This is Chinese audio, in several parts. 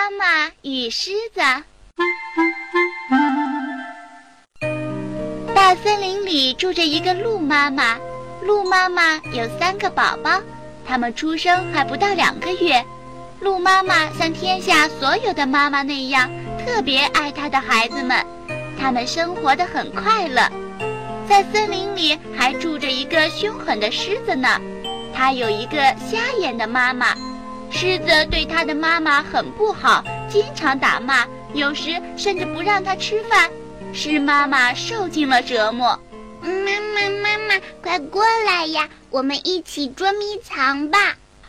妈妈与狮子。大森林里住着一个鹿妈妈，鹿妈妈有三个宝宝，他们出生还不到两个月。鹿妈妈像天下所有的妈妈那样，特别爱她的孩子们，他们生活的很快乐。在森林里还住着一个凶狠的狮子呢，它有一个瞎眼的妈妈。狮子对它的妈妈很不好，经常打骂，有时甚至不让它吃饭。狮妈妈受尽了折磨。妈妈，妈妈，快过来呀，我们一起捉迷藏吧！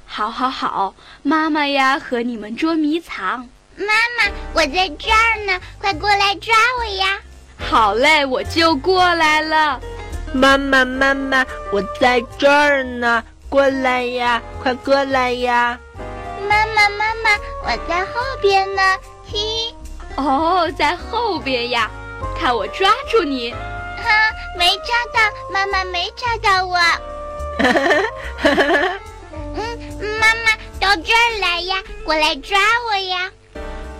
好，好，好，妈妈呀，和你们捉迷藏。妈妈，我在这儿呢，快过来抓我呀！好嘞，我就过来了。妈妈，妈妈，我在这儿呢，过来呀，快过来呀！妈妈，妈妈，我在后边呢，嘿。哦，在后边呀，看我抓住你！哈，没抓到，妈妈没抓到我。嗯，妈妈到这儿来呀，过来抓我呀！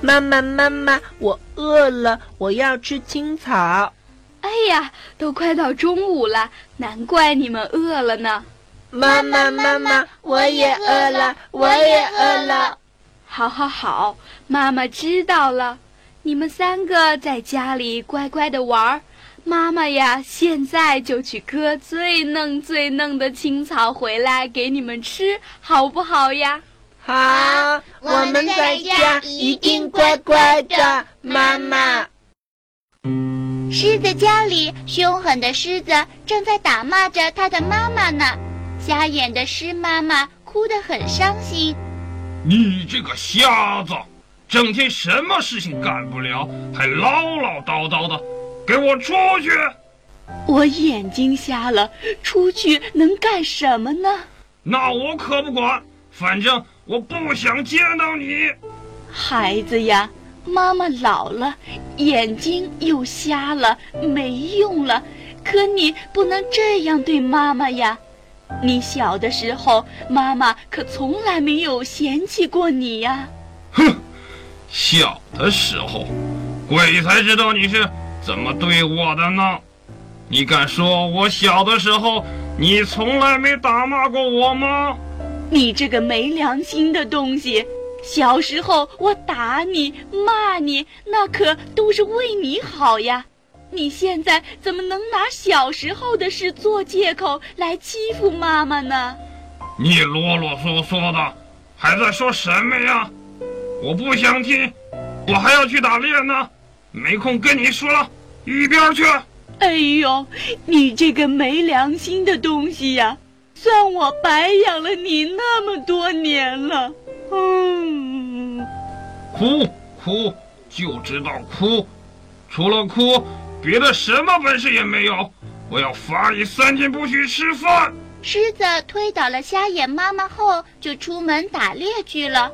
妈妈，妈妈，我饿了，我要吃青草。哎呀，都快到中午了，难怪你们饿了呢。妈妈，妈妈，我也饿了，我也饿了。好，好，好，妈妈知道了。你们三个在家里乖乖的玩儿，妈妈呀，现在就去割最嫩最嫩的青草回来给你们吃，好不好呀？好，我们在家一定乖乖的，妈妈。狮子家里，凶狠的狮子正在打骂着它的妈妈呢。瞎眼的狮妈妈哭得很伤心。你这个瞎子，整天什么事情干不了，还唠唠叨叨的，给我出去！我眼睛瞎了，出去能干什么呢？那我可不管，反正我不想见到你。孩子呀，妈妈老了，眼睛又瞎了，没用了。可你不能这样对妈妈呀。你小的时候，妈妈可从来没有嫌弃过你呀。哼，小的时候，鬼才知道你是怎么对我的呢。你敢说我小的时候，你从来没打骂过我吗？你这个没良心的东西！小时候我打你、骂你，那可都是为你好呀。你现在怎么能拿小时候的事做借口来欺负妈妈呢？你啰啰嗦嗦的，还在说什么呀？我不想听，我还要去打猎呢，没空跟你说了，一边去！哎呦，你这个没良心的东西呀！算我白养了你那么多年了。嗯，哭哭就知道哭，除了哭。别的什么本事也没有，我要罚你三天不许吃饭。狮子推倒了瞎眼妈妈后，就出门打猎去了。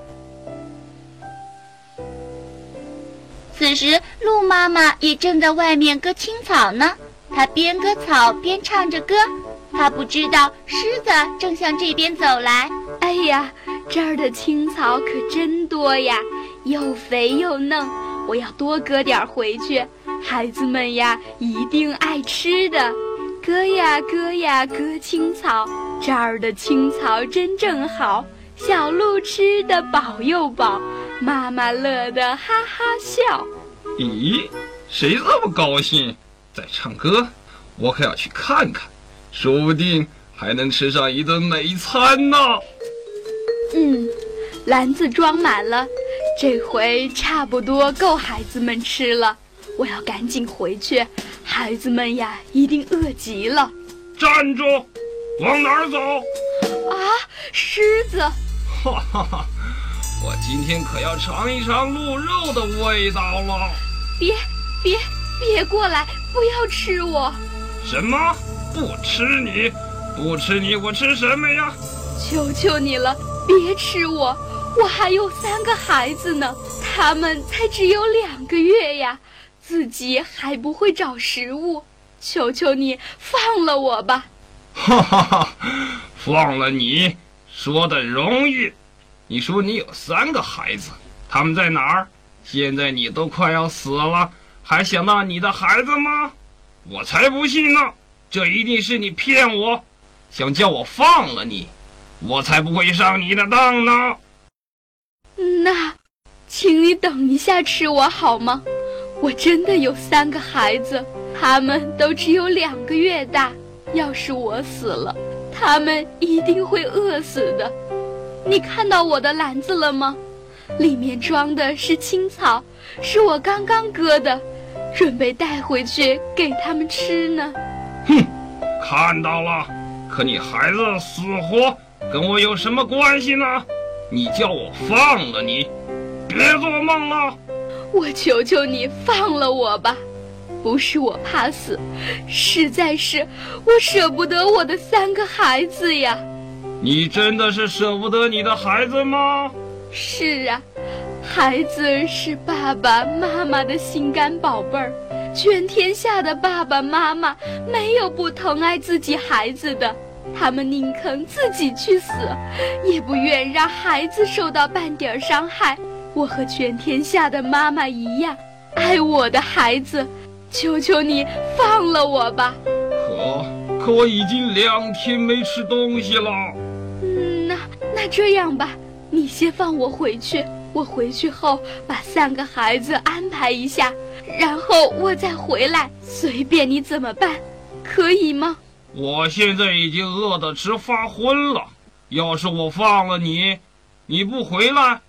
此时，鹿妈妈也正在外面割青草呢。她边割草边唱着歌，她不知道狮子正向这边走来。哎呀，这儿的青草可真多呀，又肥又嫩，我要多割点回去。孩子们呀，一定爱吃的，割呀割呀割青草，这儿的青草真正好，小鹿吃的饱又饱，妈妈乐得哈哈笑。咦，谁这么高兴，在唱歌？我可要去看看，说不定还能吃上一顿美餐呢。嗯，篮子装满了，这回差不多够孩子们吃了。我要赶紧回去，孩子们呀，一定饿极了。站住！往哪儿走？啊，狮子！哈哈哈！我今天可要尝一尝鹿肉的味道了。别别别过来！不要吃我！什么？不吃你？不吃你？我吃什么呀？求求你了，别吃我！我还有三个孩子呢，他们才只有两个月呀。自己还不会找食物，求求你放了我吧！哈哈哈，放了你说的容易。你说你有三个孩子，他们在哪儿？现在你都快要死了，还想到你的孩子吗？我才不信呢！这一定是你骗我，想叫我放了你，我才不会上你的当呢。那，请你等一下吃我好吗？我真的有三个孩子，他们都只有两个月大。要是我死了，他们一定会饿死的。你看到我的篮子了吗？里面装的是青草，是我刚刚割的，准备带回去给他们吃呢。哼，看到了。可你孩子死活跟我有什么关系呢？你叫我放了你，别做梦了。我求求你放了我吧。不是我怕死，实在是我舍不得我的三个孩子呀。你真的是舍不得你的孩子吗？是啊，孩子是爸爸妈妈的心肝宝贝儿，全天下的爸爸妈妈没有不疼爱自己孩子的，他们宁肯自己去死，也不愿让孩子受到半点伤害。我和全天下的妈妈一样，爱我的孩子。求求你放了我吧！可可我已经两天没吃东西了。嗯，那那这样吧，你先放我回去，我回去后把三个孩子安排一下，然后我再回来，随便你怎么办，可以吗？我现在已经饿得直发昏了，要是我放了你，你不回来，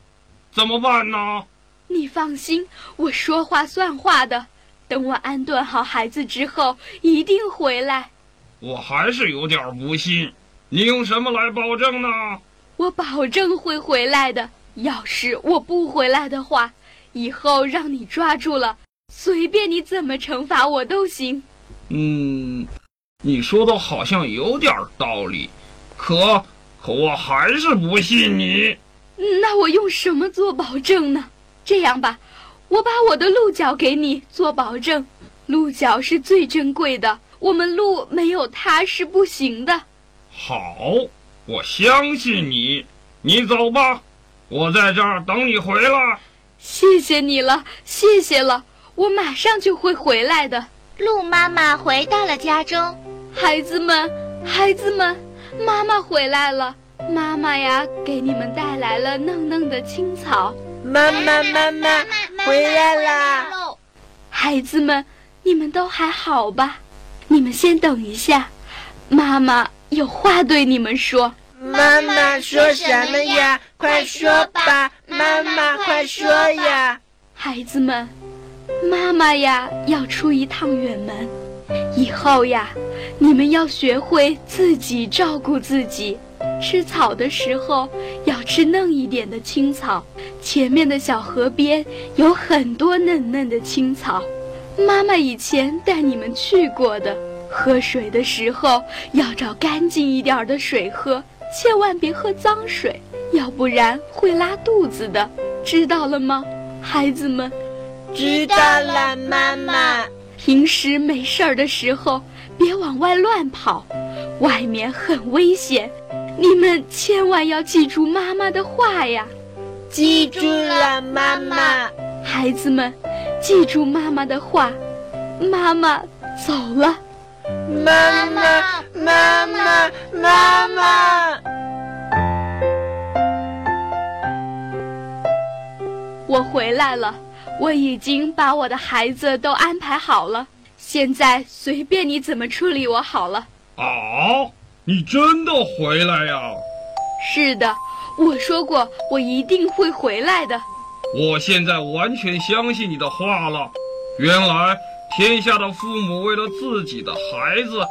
怎么办呢？你放心，我说话算话的。等我安顿好孩子之后，一定回来。我还是有点不信，你用什么来保证呢？我保证会回来的。要是我不回来的话，以后让你抓住了，随便你怎么惩罚我都行。嗯，你说的好像有点道理，可可我还是不信你。那我用什么做保证呢？这样吧。我把我的鹿角给你做保证，鹿角是最珍贵的，我们鹿没有它是不行的。好，我相信你，你走吧，我在这儿等你回来。谢谢你了，谢谢了，我马上就会回来的。鹿妈妈回到了家中，孩子们，孩子们，妈妈回来了，妈妈呀，给你们带来了嫩嫩的青草。妈妈，妈妈回来啦！孩子们，你们都还好吧？你们先等一下，妈妈有话对你们说。妈妈说什么呀？快说吧，妈妈快说呀！孩子们，妈妈呀要出一趟远门，以后呀，你们要学会自己照顾自己。吃草的时候要吃嫩一点的青草，前面的小河边有很多嫩嫩的青草，妈妈以前带你们去过的。喝水的时候要找干净一点的水喝，千万别喝脏水，要不然会拉肚子的，知道了吗，孩子们？知道了，妈妈。平时没事儿的时候别往外乱跑，外面很危险。你们千万要记住妈妈的话呀！记住了，妈妈。孩子们，记住妈妈的话。妈妈走了。妈妈，妈妈，妈妈。我回来了，我已经把我的孩子都安排好了，现在随便你怎么处理我好了。哦。你真的回来呀？是的，我说过我一定会回来的。我现在完全相信你的话了。原来天下的父母为了自己的孩子，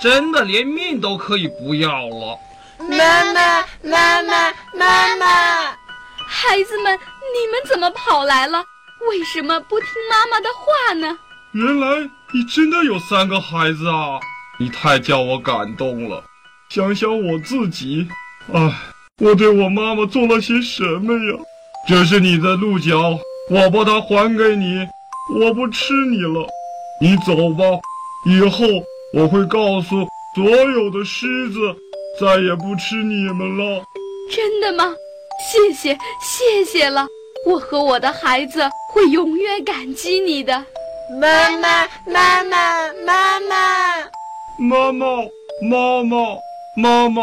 真的连命都可以不要了。妈妈，妈妈，妈妈！孩子们，你们怎么跑来了？为什么不听妈妈的话呢？原来你真的有三个孩子啊！你太叫我感动了。想想我自己，唉，我对我妈妈做了些什么呀？这是你的鹿角，我把它还给你，我不吃你了，你走吧。以后我会告诉所有的狮子，再也不吃你们了。真的吗？谢谢，谢谢了。我和我的孩子会永远感激你的。妈妈，妈妈，妈妈，妈妈，妈妈，妈妈，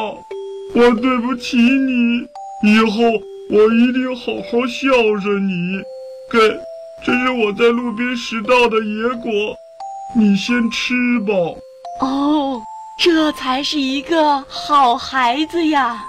我对不起你，以后我一定好好孝顺你。给，这是我在路边拾到的野果，你先吃吧。哦，这才是一个好孩子呀。